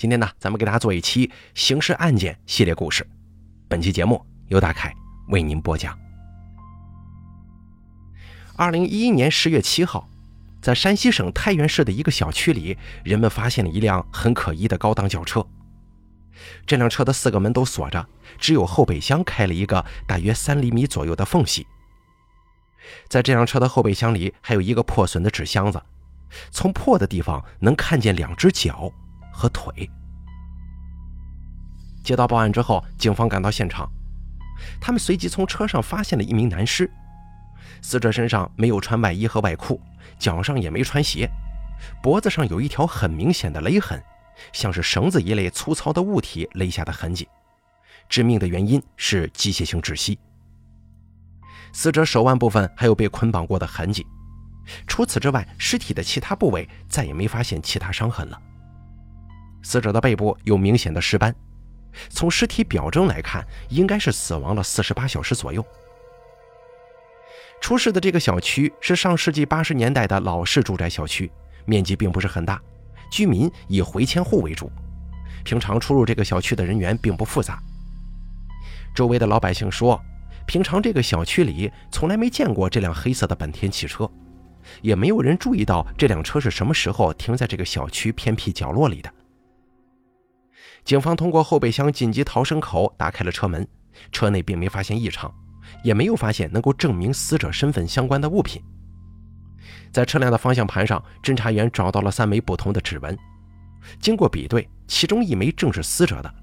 今天呢，咱们给大家做一期刑事案件系列故事。本期节目由大凯为您播讲。二零一一年十月七号，在山西省太原市的一个小区里，人们发现了一辆很可疑的高档轿车。这辆车的四个门都锁着，只有后备箱开了一个大约三厘米左右的缝隙。在这辆车的后备箱里，还有一个破损的纸箱子，从破的地方能看见两只脚。和腿。接到报案之后，警方赶到现场，他们随即从车上发现了一名男尸，死者身上没有穿外衣和外裤，脚上也没穿鞋，脖子上有一条很明显的勒痕，像是绳子一类粗糙的物体勒下的痕迹。致命的原因是机械性窒息。死者手腕部分还有被捆绑过的痕迹，除此之外，尸体的其他部位再也没发现其他伤痕了。死者的背部有明显的尸斑，从尸体表征来看，应该是死亡了四十八小时左右。出事的这个小区是上世纪八十年代的老式住宅小区，面积并不是很大，居民以回迁户为主，平常出入这个小区的人员并不复杂。周围的老百姓说，平常这个小区里从来没见过这辆黑色的本田汽车，也没有人注意到这辆车是什么时候停在这个小区偏僻角落里的。警方通过后备箱紧急逃生口打开了车门，车内并没发现异常，也没有发现能够证明死者身份相关的物品。在车辆的方向盘上，侦查员找到了三枚不同的指纹，经过比对，其中一枚正是死者的，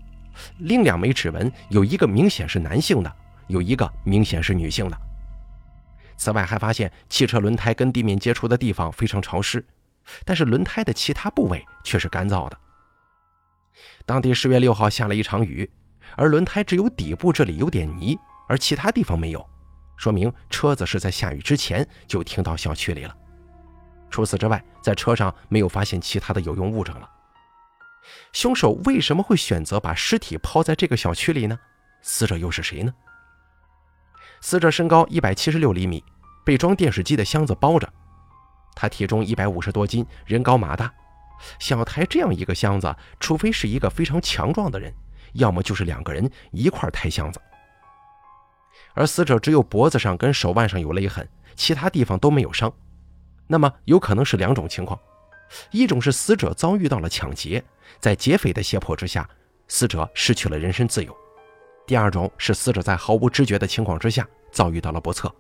另两枚指纹有一个明显是男性的，有一个明显是女性的。此外，还发现汽车轮胎跟地面接触的地方非常潮湿，但是轮胎的其他部位却是干燥的。当地十月六号下了一场雨，而轮胎只有底部这里有点泥，而其他地方没有，说明车子是在下雨之前就停到小区里了。除此之外，在车上没有发现其他的有用物证了。凶手为什么会选择把尸体抛在这个小区里呢？死者又是谁呢？死者身高一百七十六厘米，被装电视机的箱子包着，他体重一百五十多斤，人高马大。想抬这样一个箱子，除非是一个非常强壮的人，要么就是两个人一块抬箱子。而死者只有脖子上跟手腕上有勒痕，其他地方都没有伤。那么有可能是两种情况：一种是死者遭遇到了抢劫，在劫匪的胁迫之下，死者失去了人身自由；第二种是死者在毫无知觉的情况之下遭遇到了不测。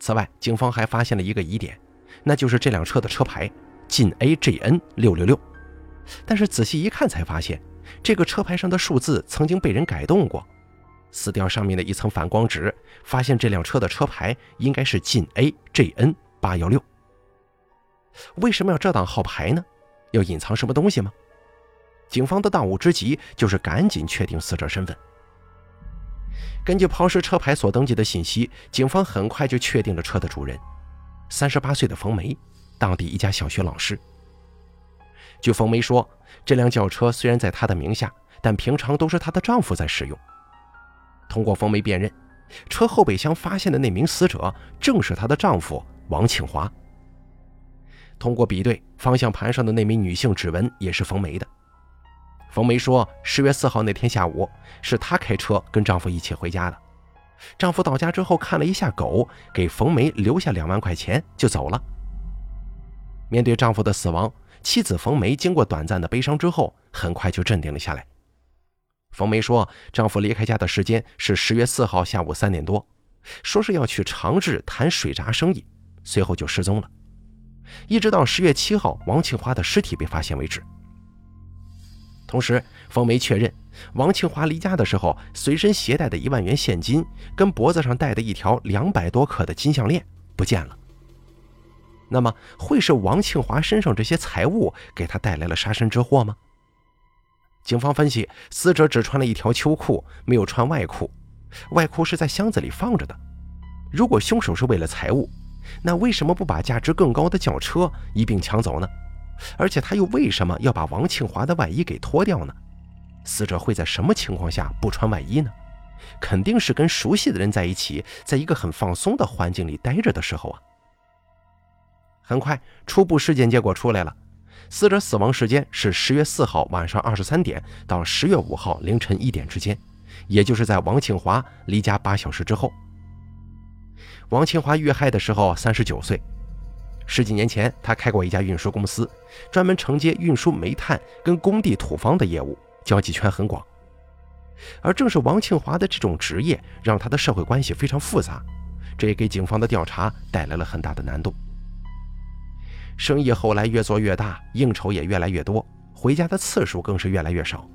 此外，警方还发现了一个疑点，那就是这辆车的车牌。晋 AJN 六六六，但是仔细一看才发现，这个车牌上的数字曾经被人改动过。撕掉上面的一层反光纸，发现这辆车的车牌应该是晋 AJN 八幺六。为什么要遮挡号牌呢？要隐藏什么东西吗？警方的当务之急就是赶紧确定死者身份。根据抛尸车牌所登记的信息，警方很快就确定了车的主人，三十八岁的冯梅。当地一家小学老师。据冯梅说，这辆轿车虽然在她的名下，但平常都是她的丈夫在使用。通过冯梅辨认，车后备箱发现的那名死者正是她的丈夫王庆华。通过比对，方向盘上的那名女性指纹也是冯梅的。冯梅说，十月四号那天下午，是她开车跟丈夫一起回家的。丈夫到家之后看了一下狗，给冯梅留下两万块钱就走了。面对丈夫的死亡，妻子冯梅经过短暂的悲伤之后，很快就镇定了下来。冯梅说，丈夫离开家的时间是十月四号下午三点多，说是要去长治谈水闸生意，随后就失踪了，一直到十月七号王庆华的尸体被发现为止。同时，冯梅确认，王庆华离家的时候随身携带的一万元现金跟脖子上戴的一条两百多克的金项链不见了。那么会是王庆华身上这些财物给他带来了杀身之祸吗？警方分析，死者只穿了一条秋裤，没有穿外裤，外裤是在箱子里放着的。如果凶手是为了财物，那为什么不把价值更高的轿车一并抢走呢？而且他又为什么要把王庆华的外衣给脱掉呢？死者会在什么情况下不穿外衣呢？肯定是跟熟悉的人在一起，在一个很放松的环境里待着的时候啊。很快，初步尸检结果出来了，死者死亡时间是十月四号晚上二十三点到十月五号凌晨一点之间，也就是在王庆华离家八小时之后。王庆华遇害的时候三十九岁，十几年前他开过一家运输公司，专门承接运输煤炭跟工地土方的业务，交际圈很广。而正是王庆华的这种职业，让他的社会关系非常复杂，这也给警方的调查带来了很大的难度。生意后来越做越大，应酬也越来越多，回家的次数更是越来越少。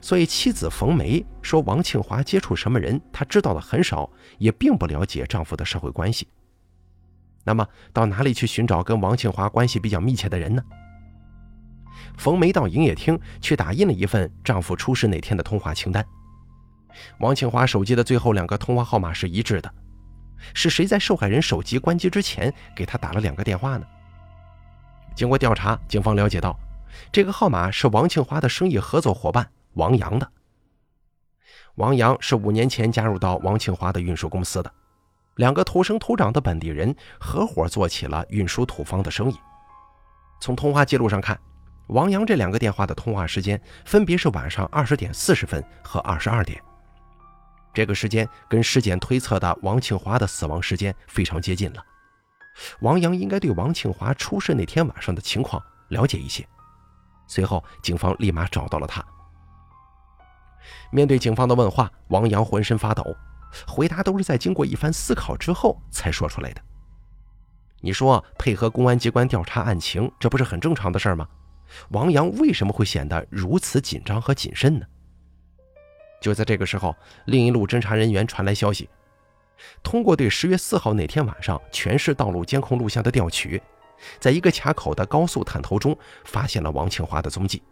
所以妻子冯梅说，王庆华接触什么人，她知道的很少，也并不了解丈夫的社会关系。那么，到哪里去寻找跟王庆华关系比较密切的人呢？冯梅到营业厅去打印了一份丈夫出事那天的通话清单。王庆华手机的最后两个通话号码是一致的，是谁在受害人手机关机之前给他打了两个电话呢？经过调查，警方了解到，这个号码是王庆华的生意合作伙伴王阳的。王阳是五年前加入到王庆华的运输公司的，两个土生土长的本地人合伙做起了运输土方的生意。从通话记录上看，王阳这两个电话的通话时间分别是晚上二十点四十分和二十二点，这个时间跟尸检推测的王庆华的死亡时间非常接近了。王阳应该对王庆华出事那天晚上的情况了解一些。随后，警方立马找到了他。面对警方的问话，王阳浑身发抖，回答都是在经过一番思考之后才说出来的。你说配合公安机关调查案情，这不是很正常的事吗？王阳为什么会显得如此紧张和谨慎呢？就在这个时候，另一路侦查人员传来消息。通过对十月四号那天晚上全市道路监控录像的调取，在一个卡口的高速探头中发现了王庆华的踪迹。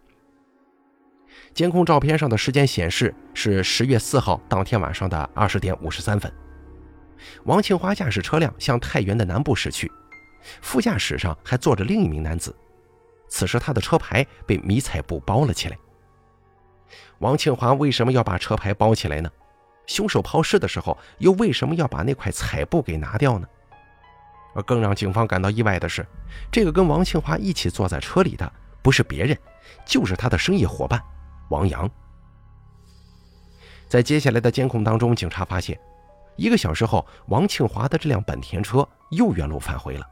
监控照片上的时间显示是十月四号当天晚上的二十点五十三分。王庆华驾驶车辆向太原的南部驶去，副驾驶上还坐着另一名男子。此时他的车牌被迷彩布包了起来。王庆华为什么要把车牌包起来呢？凶手抛尸的时候，又为什么要把那块彩布给拿掉呢？而更让警方感到意外的是，这个跟王庆华一起坐在车里的不是别人，就是他的生意伙伴王阳。在接下来的监控当中，警察发现，一个小时后，王庆华的这辆本田车又原路返回了，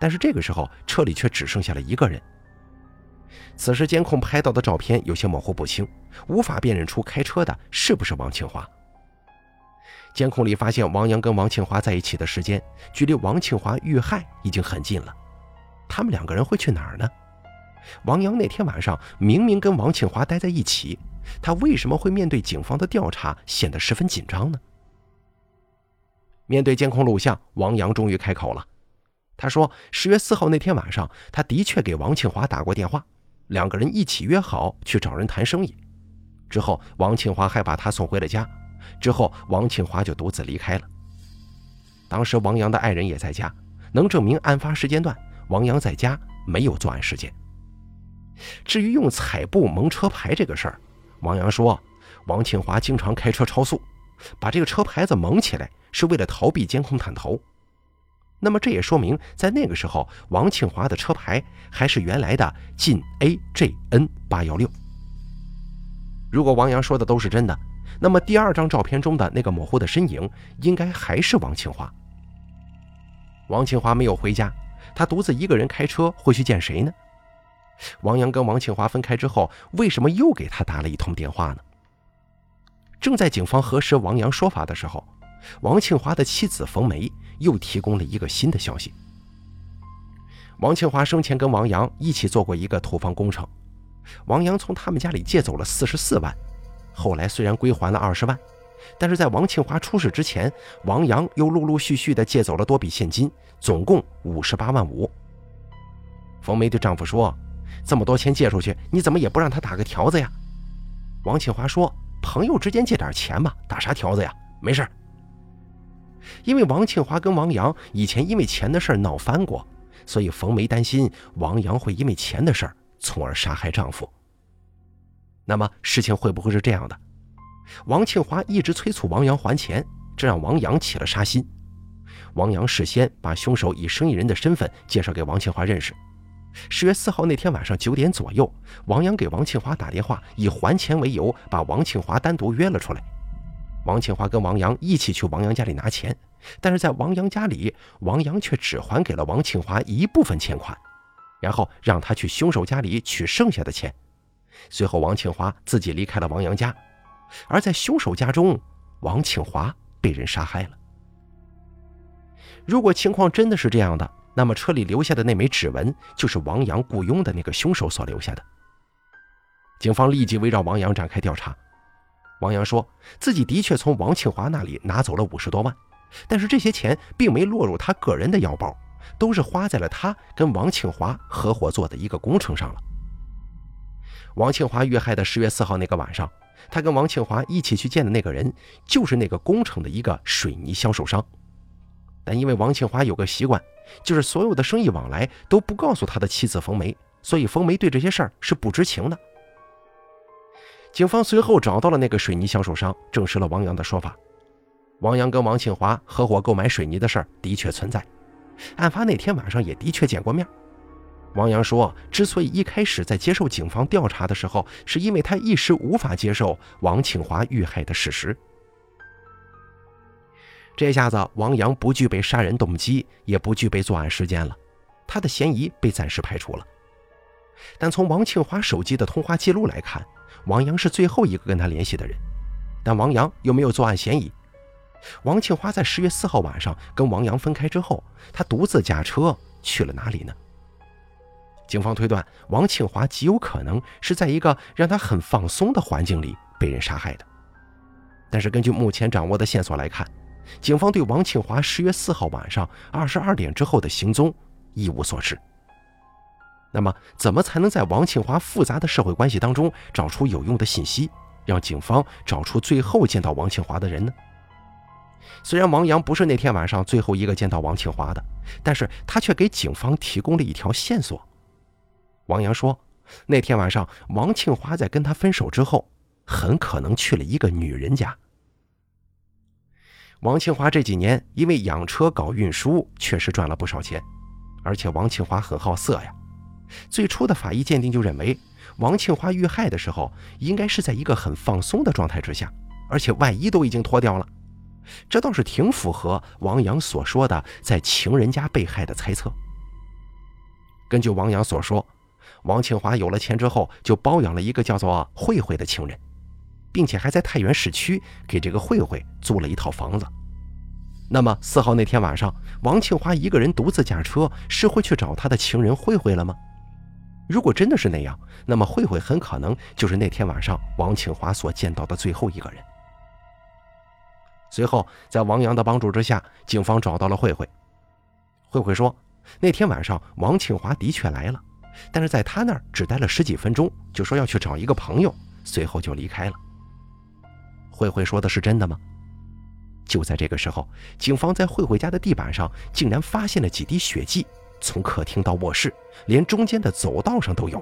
但是这个时候车里却只剩下了一个人。此时监控拍到的照片有些模糊不清，无法辨认出开车的是不是王庆华。监控里发现，王阳跟王庆华在一起的时间，距离王庆华遇害已经很近了。他们两个人会去哪儿呢？王阳那天晚上明明跟王庆华待在一起，他为什么会面对警方的调查显得十分紧张呢？面对监控录像，王阳终于开口了。他说：“十月四号那天晚上，他的确给王庆华打过电话，两个人一起约好去找人谈生意。之后，王庆华还把他送回了家。”之后，王庆华就独自离开了。当时，王阳的爱人也在家，能证明案发时间段，王阳在家没有作案时间。至于用彩布蒙车牌这个事儿，王阳说，王庆华经常开车超速，把这个车牌子蒙起来是为了逃避监控探头。那么，这也说明，在那个时候，王庆华的车牌还是原来的晋 AJN 八幺六。如果王阳说的都是真的。那么第二张照片中的那个模糊的身影，应该还是王庆华。王庆华没有回家，他独自一个人开车会去见谁呢？王阳跟王庆华分开之后，为什么又给他打了一通电话呢？正在警方核实王阳说法的时候，王庆华的妻子冯梅又提供了一个新的消息。王庆华生前跟王阳一起做过一个土方工程，王阳从他们家里借走了四十四万。后来虽然归还了二十万，但是在王庆华出事之前，王阳又陆陆续续的借走了多笔现金，总共五十八万五。冯梅对丈夫说：“这么多钱借出去，你怎么也不让他打个条子呀？”王庆华说：“朋友之间借点钱嘛，打啥条子呀？没事因为王庆华跟王阳以前因为钱的事闹翻过，所以冯梅担心王阳会因为钱的事从而杀害丈夫。那么事情会不会是这样的？王庆华一直催促王阳还钱，这让王阳起了杀心。王阳事先把凶手以生意人的身份介绍给王庆华认识，十月四号那天晚上九点左右，王阳给王庆华打电话，以还钱为由，把王庆华单独约了出来。王庆华跟王阳一起去王阳家里拿钱，但是在王阳家里，王阳却只还给了王庆华一部分钱款，然后让他去凶手家里取剩下的钱。随后，王庆华自己离开了王阳家，而在凶手家中，王庆华被人杀害了。如果情况真的是这样的，那么车里留下的那枚指纹就是王阳雇佣的那个凶手所留下的。警方立即围绕王阳展开调查。王阳说自己的确从王庆华那里拿走了五十多万，但是这些钱并没落入他个人的腰包，都是花在了他跟王庆华合伙做的一个工程上了。王庆华遇害的十月四号那个晚上，他跟王庆华一起去见的那个人，就是那个工程的一个水泥销售商。但因为王庆华有个习惯，就是所有的生意往来都不告诉他的妻子冯梅，所以冯梅对这些事儿是不知情的。警方随后找到了那个水泥销售商，证实了王阳的说法。王阳跟王庆华合伙购买水泥的事儿的确存在，案发那天晚上也的确见过面。王阳说，之所以一开始在接受警方调查的时候，是因为他一时无法接受王庆华遇害的事实。这下子，王阳不具备杀人动机，也不具备作案时间了，他的嫌疑被暂时排除了。但从王庆华手机的通话记录来看，王阳是最后一个跟他联系的人，但王阳又没有作案嫌疑。王庆华在十月四号晚上跟王阳分开之后，他独自驾车去了哪里呢？警方推断，王庆华极有可能是在一个让他很放松的环境里被人杀害的。但是根据目前掌握的线索来看，警方对王庆华十月四号晚上二十二点之后的行踪一无所知。那么，怎么才能在王庆华复杂的社会关系当中找出有用的信息，让警方找出最后见到王庆华的人呢？虽然王阳不是那天晚上最后一个见到王庆华的，但是他却给警方提供了一条线索。王阳说，那天晚上王庆华在跟他分手之后，很可能去了一个女人家。王庆华这几年因为养车搞运输，确实赚了不少钱，而且王庆华很好色呀。最初的法医鉴定就认为，王庆华遇害的时候应该是在一个很放松的状态之下，而且外衣都已经脱掉了，这倒是挺符合王阳所说的在情人家被害的猜测。根据王阳所说，王庆华有了钱之后就包养了一个叫做慧慧的情人，并且还在太原市区给这个慧慧租了一套房子。那么四号那天晚上，王庆华一个人独自驾车，是会去找他的情人慧慧了吗？如果真的是那样，那么慧慧很可能就是那天晚上王庆华所见到的最后一个人。随后，在王阳的帮助之下，警方找到了慧慧。慧慧说，那天晚上王庆华的确来了，但是在他那儿只待了十几分钟，就说要去找一个朋友，随后就离开了。慧慧说的是真的吗？就在这个时候，警方在慧慧家的地板上竟然发现了几滴血迹。从客厅到卧室，连中间的走道上都有。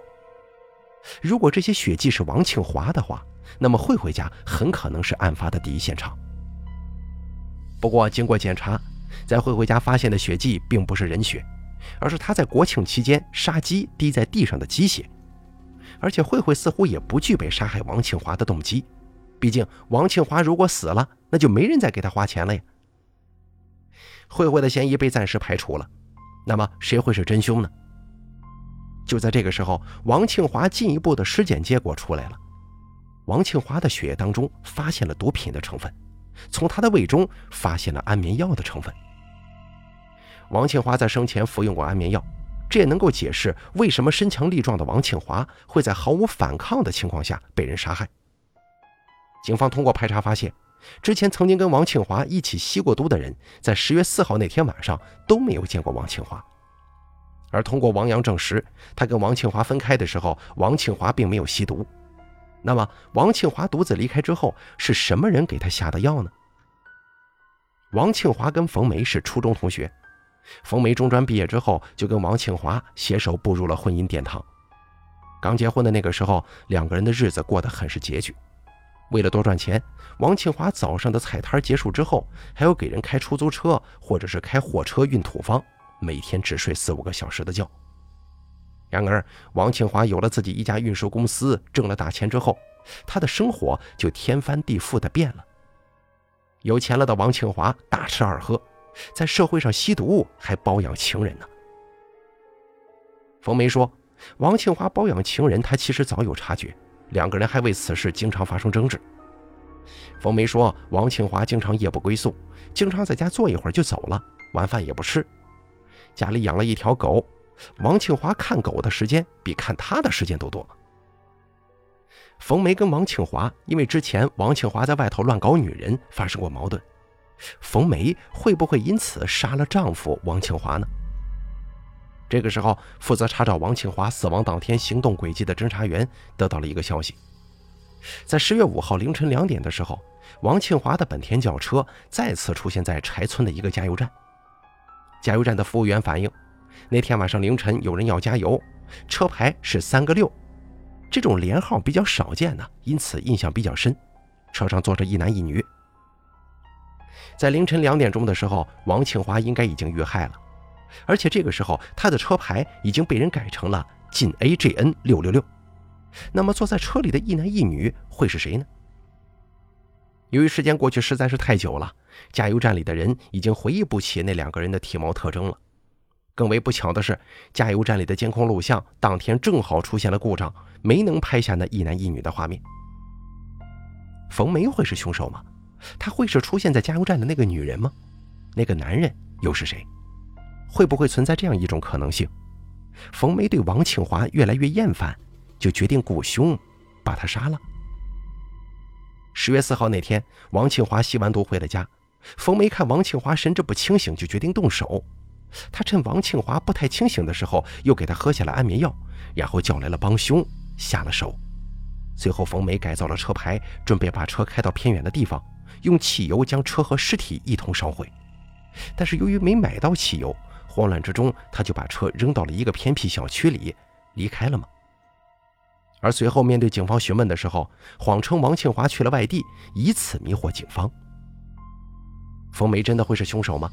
如果这些血迹是王庆华的话，那么慧慧家很可能是案发的第一现场。不过，经过检查，在慧慧家发现的血迹并不是人血，而是他在国庆期间杀鸡滴在地上的鸡血。而且，慧慧似乎也不具备杀害王庆华的动机，毕竟王庆华如果死了，那就没人再给他花钱了呀。慧慧的嫌疑被暂时排除了。那么谁会是真凶呢？就在这个时候，王庆华进一步的尸检结果出来了。王庆华的血液当中发现了毒品的成分，从他的胃中发现了安眠药的成分。王庆华在生前服用过安眠药，这也能够解释为什么身强力壮的王庆华会在毫无反抗的情况下被人杀害。警方通过排查发现。之前曾经跟王庆华一起吸过毒的人，在十月四号那天晚上都没有见过王庆华。而通过王阳证实，他跟王庆华分开的时候，王庆华并没有吸毒。那么，王庆华独自离开之后，是什么人给他下的药呢？王庆华跟冯梅是初中同学，冯梅中专毕业之后就跟王庆华携手步入了婚姻殿堂。刚结婚的那个时候，两个人的日子过得很是拮据。为了多赚钱，王庆华早上的菜摊结束之后，还要给人开出租车或者是开货车运土方，每天只睡四五个小时的觉。然而，王庆华有了自己一家运输公司，挣了大钱之后，他的生活就天翻地覆的变了。有钱了的王庆华大吃二喝，在社会上吸毒，还包养情人呢。冯梅说：“王庆华包养情人，他其实早有察觉，两个人还为此事经常发生争执。”冯梅说：“王庆华经常夜不归宿，经常在家坐一会儿就走了，晚饭也不吃。家里养了一条狗。”王庆华看狗的时间比看他的时间都多。冯梅跟王庆华因为之前王庆华在外头乱搞女人发生过矛盾，冯梅会不会因此杀了丈夫王庆华呢？这个时候，负责查找王庆华死亡当天行动轨迹的侦查员得到了一个消息：在十月五号凌晨两点的时候，王庆华的本田轿车再次出现在柴村的一个加油站。加油站的服务员反映。那天晚上凌晨，有人要加油，车牌是三个六，这种连号比较少见呢，因此印象比较深。车上坐着一男一女。在凌晨两点钟的时候，王庆华应该已经遇害了，而且这个时候他的车牌已经被人改成了晋 AJN 六六六。那么坐在车里的一男一女会是谁呢？由于时间过去实在是太久了，加油站里的人已经回忆不起那两个人的体貌特征了。更为不巧的是，加油站里的监控录像当天正好出现了故障，没能拍下那一男一女的画面。冯梅会是凶手吗？他会是出现在加油站的那个女人吗？那个男人又是谁？会不会存在这样一种可能性？冯梅对王庆华越来越厌烦，就决定雇凶把他杀了。十月四号那天，王庆华吸完毒回了家，冯梅看王庆华神志不清醒，就决定动手。他趁王庆华不太清醒的时候，又给他喝下了安眠药，然后叫来了帮凶，下了手。最后，冯梅改造了车牌，准备把车开到偏远的地方，用汽油将车和尸体一同烧毁。但是由于没买到汽油，慌乱之中他就把车扔到了一个偏僻小区里，离开了吗？而随后面对警方询问的时候，谎称王庆华去了外地，以此迷惑警方。冯梅真的会是凶手吗？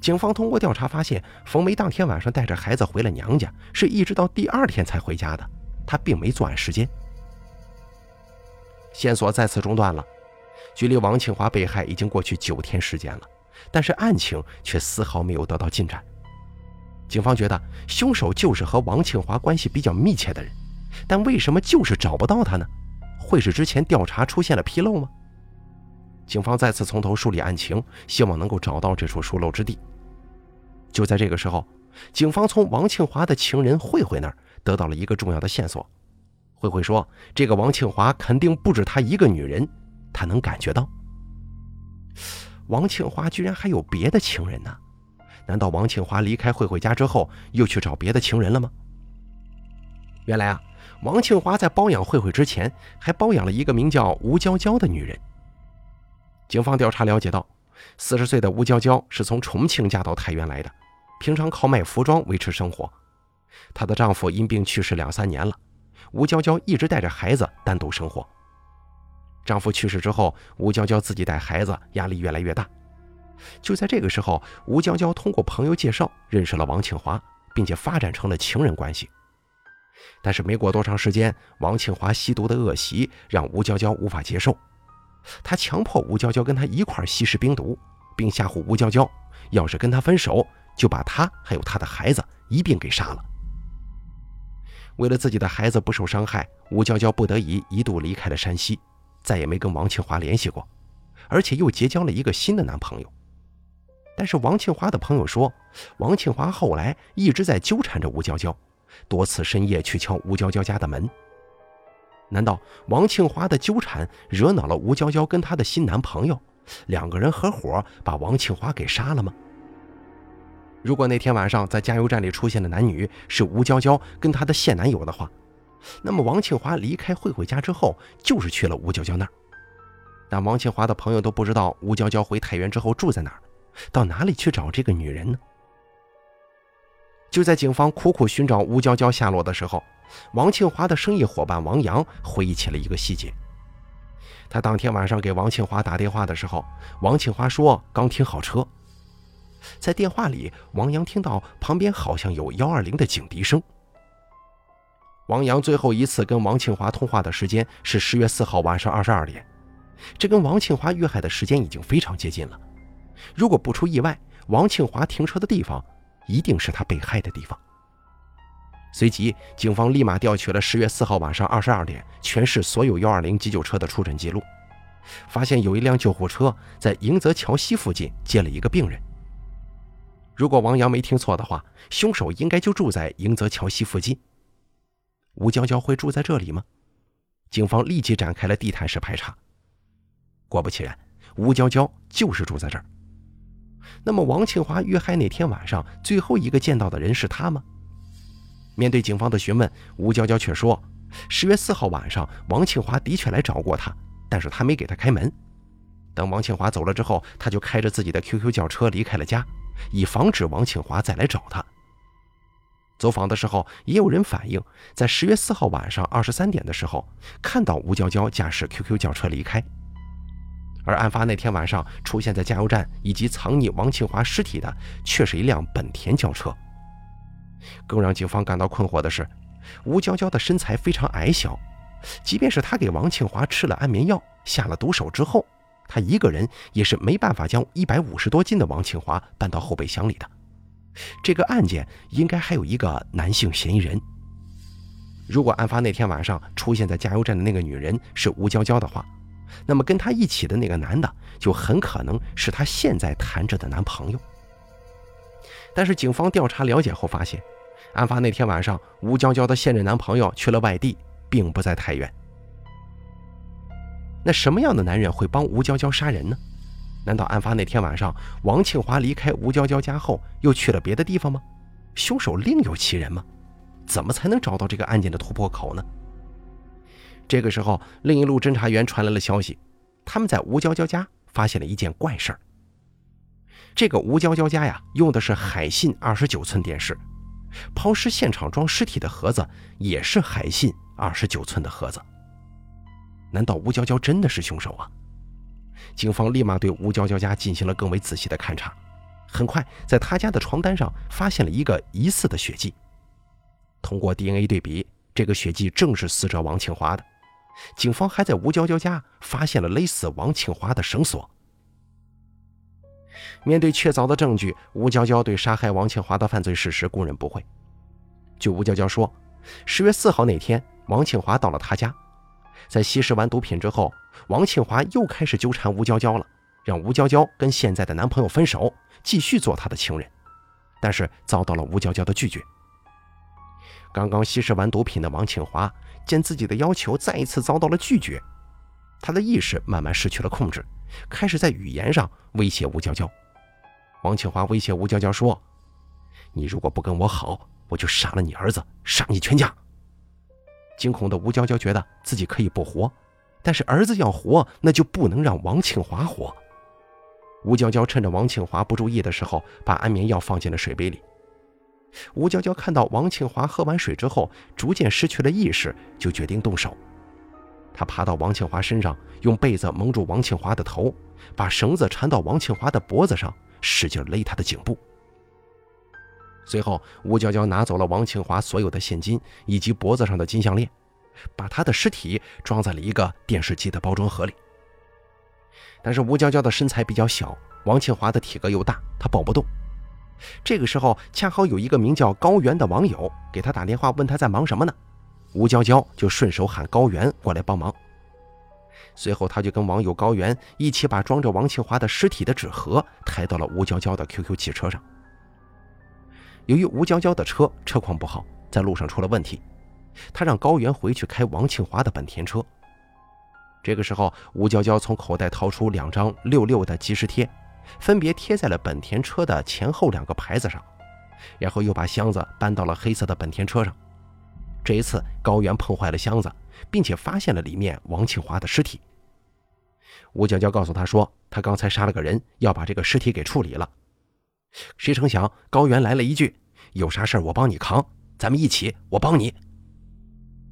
警方通过调查发现，冯梅当天晚上带着孩子回了娘家，是一直到第二天才回家的。她并没作案时间，线索再次中断了。距离王庆华被害已经过去九天时间了，但是案情却丝毫没有得到进展。警方觉得凶手就是和王庆华关系比较密切的人，但为什么就是找不到他呢？会是之前调查出现了纰漏吗？警方再次从头梳理案情，希望能够找到这处疏漏之地。就在这个时候，警方从王庆华的情人慧慧那儿得到了一个重要的线索。慧慧说：“这个王庆华肯定不止他一个女人，他能感觉到。王庆华居然还有别的情人呢？难道王庆华离开慧慧家之后，又去找别的情人了吗？”原来啊，王庆华在包养慧慧之前，还包养了一个名叫吴娇娇的女人。警方调查了解到，四十岁的吴娇娇是从重庆嫁到太原来的，平常靠卖服装维持生活。她的丈夫因病去世两三年了，吴娇娇一直带着孩子单独生活。丈夫去世之后，吴娇娇自己带孩子，压力越来越大。就在这个时候，吴娇娇通过朋友介绍认识了王庆华，并且发展成了情人关系。但是没过多长时间，王庆华吸毒的恶习让吴娇娇无法接受。他强迫吴娇娇跟他一块吸食冰毒，并吓唬吴娇娇，要是跟他分手，就把他还有他的孩子一并给杀了。为了自己的孩子不受伤害，吴娇娇不得已一度离开了山西，再也没跟王庆华联系过，而且又结交了一个新的男朋友。但是王庆华的朋友说，王庆华后来一直在纠缠着吴娇娇，多次深夜去敲吴娇娇家的门。难道王庆华的纠缠惹恼了吴娇娇跟她的新男朋友，两个人合伙把王庆华给杀了吗？如果那天晚上在加油站里出现的男女是吴娇娇跟她的现男友的话，那么王庆华离开慧慧家之后就是去了吴娇娇那儿。但王庆华的朋友都不知道吴娇娇回太原之后住在哪儿，到哪里去找这个女人呢？就在警方苦苦寻找吴娇娇下落的时候。王庆华的生意伙伴王阳回忆起了一个细节：他当天晚上给王庆华打电话的时候，王庆华说刚停好车。在电话里，王阳听到旁边好像有幺二零的警笛声，王阳最后一次跟王庆华通话的时间是十月四号晚上二十二点，这跟王庆华遇害的时间已经非常接近了。如果不出意外，王庆华停车的地方一定是他被害的地方。随即，警方立马调取了十月四号晚上二十二点全市所有幺二零急救车的出诊记录，发现有一辆救护车在迎泽桥西附近接了一个病人。如果王阳没听错的话，凶手应该就住在迎泽桥西附近。吴娇娇会住在这里吗？警方立即展开了地毯式排查。果不其然，吴娇娇就是住在这儿。那么，王庆华遇害那天晚上最后一个见到的人是他吗？面对警方的询问，吴娇娇却说：“十月四号晚上，王庆华的确来找过他，但是他没给他开门。等王庆华走了之后，他就开着自己的 QQ 轿车离开了家，以防止王庆华再来找他。”走访的时候，也有人反映，在十月四号晚上二十三点的时候，看到吴娇娇驾驶 QQ 轿车离开。而案发那天晚上出现在加油站以及藏匿王庆华尸体的，却是一辆本田轿车。更让警方感到困惑的是，吴娇娇的身材非常矮小，即便是她给王庆华吃了安眠药、下了毒手之后，她一个人也是没办法将一百五十多斤的王庆华搬到后备箱里的。这个案件应该还有一个男性嫌疑人。如果案发那天晚上出现在加油站的那个女人是吴娇娇的话，那么跟她一起的那个男的就很可能是她现在谈着的男朋友。但是警方调查了解后发现，案发那天晚上吴娇娇的现任男朋友去了外地，并不在太原。那什么样的男人会帮吴娇娇杀人呢？难道案发那天晚上，王庆华离开吴娇娇家后又去了别的地方吗？凶手另有其人吗？怎么才能找到这个案件的突破口呢？这个时候，另一路侦查员传来了消息，他们在吴娇娇家发现了一件怪事儿。这个吴娇娇家呀，用的是海信二十九寸电视，抛尸现场装尸体的盒子也是海信二十九寸的盒子。难道吴娇娇真的是凶手啊？警方立马对吴娇娇家进行了更为仔细的勘查，很快在她家的床单上发现了一个疑似的血迹。通过 DNA 对比，这个血迹正是死者王庆华的。警方还在吴娇娇家发现了勒死王庆华的绳索。面对确凿的证据，吴娇娇对杀害王庆华的犯罪事实供认不讳。据吴娇娇说，十月四号那天，王庆华到了她家。在吸食完毒品之后，王庆华又开始纠缠吴娇娇了，让吴娇娇跟现在的男朋友分手，继续做他的情人，但是遭到了吴娇娇的拒绝。刚刚吸食完毒品的王庆华见自己的要求再一次遭到了拒绝，他的意识慢慢失去了控制，开始在语言上威胁吴娇娇。王庆华威胁吴娇娇说：“你如果不跟我好，我就杀了你儿子，杀你全家。”惊恐的吴娇娇觉得自己可以不活，但是儿子要活，那就不能让王庆华活。吴娇娇趁着王庆华不注意的时候，把安眠药放进了水杯里。吴娇娇看到王庆华喝完水之后逐渐失去了意识，就决定动手。她爬到王庆华身上，用被子蒙住王庆华的头，把绳子缠到王庆华的脖子上，使劲勒他的颈部。随后，吴娇娇拿走了王庆华所有的现金以及脖子上的金项链，把他的尸体装在了一个电视机的包装盒里。但是吴娇娇的身材比较小，王庆华的体格又大，她抱不动。这个时候，恰好有一个名叫高原的网友给他打电话，问他在忙什么呢？吴娇娇就顺手喊高原过来帮忙。随后，他就跟网友高原一起把装着王庆华的尸体的纸盒抬到了吴娇娇的 QQ 汽车上。由于吴娇娇的车车况不好，在路上出了问题，他让高原回去开王庆华的本田车。这个时候，吴娇娇从口袋掏出两张六六的即时贴，分别贴在了本田车的前后两个牌子上，然后又把箱子搬到了黑色的本田车上。这一次，高原碰坏了箱子，并且发现了里面王庆华的尸体。吴娇娇告诉他说，他刚才杀了个人，要把这个尸体给处理了。谁成想，高原来了一句：“有啥事我帮你扛，咱们一起，我帮你。”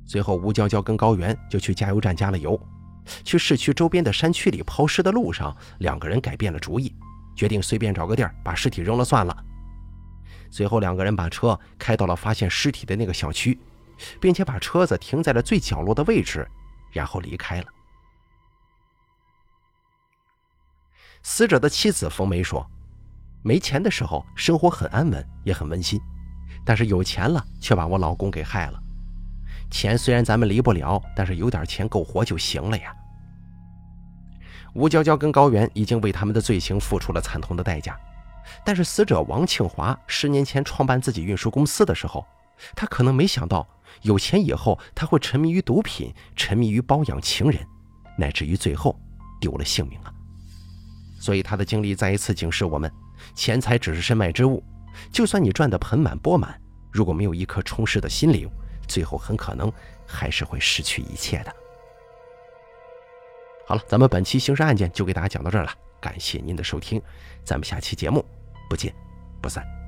随后，吴娇娇跟高原就去加油站加了油。去市区周边的山区里抛尸的路上，两个人改变了主意，决定随便找个地儿把尸体扔了算了。随后，两个人把车开到了发现尸体的那个小区，并且把车子停在了最角落的位置，然后离开了。死者的妻子冯梅说：“没钱的时候生活很安稳，也很温馨，但是有钱了却把我老公给害了。钱虽然咱们离不了，但是有点钱够活就行了呀。”吴娇娇跟高原已经为他们的罪行付出了惨痛的代价，但是死者王庆华十年前创办自己运输公司的时候，他可能没想到有钱以后他会沉迷于毒品，沉迷于包养情人，乃至于最后丢了性命啊。所以他的经历再一次警示我们：钱财只是身外之物，就算你赚得盆满钵满，如果没有一颗充实的心灵，最后很可能还是会失去一切的。好了，咱们本期刑事案件就给大家讲到这儿了，感谢您的收听，咱们下期节目不见不散。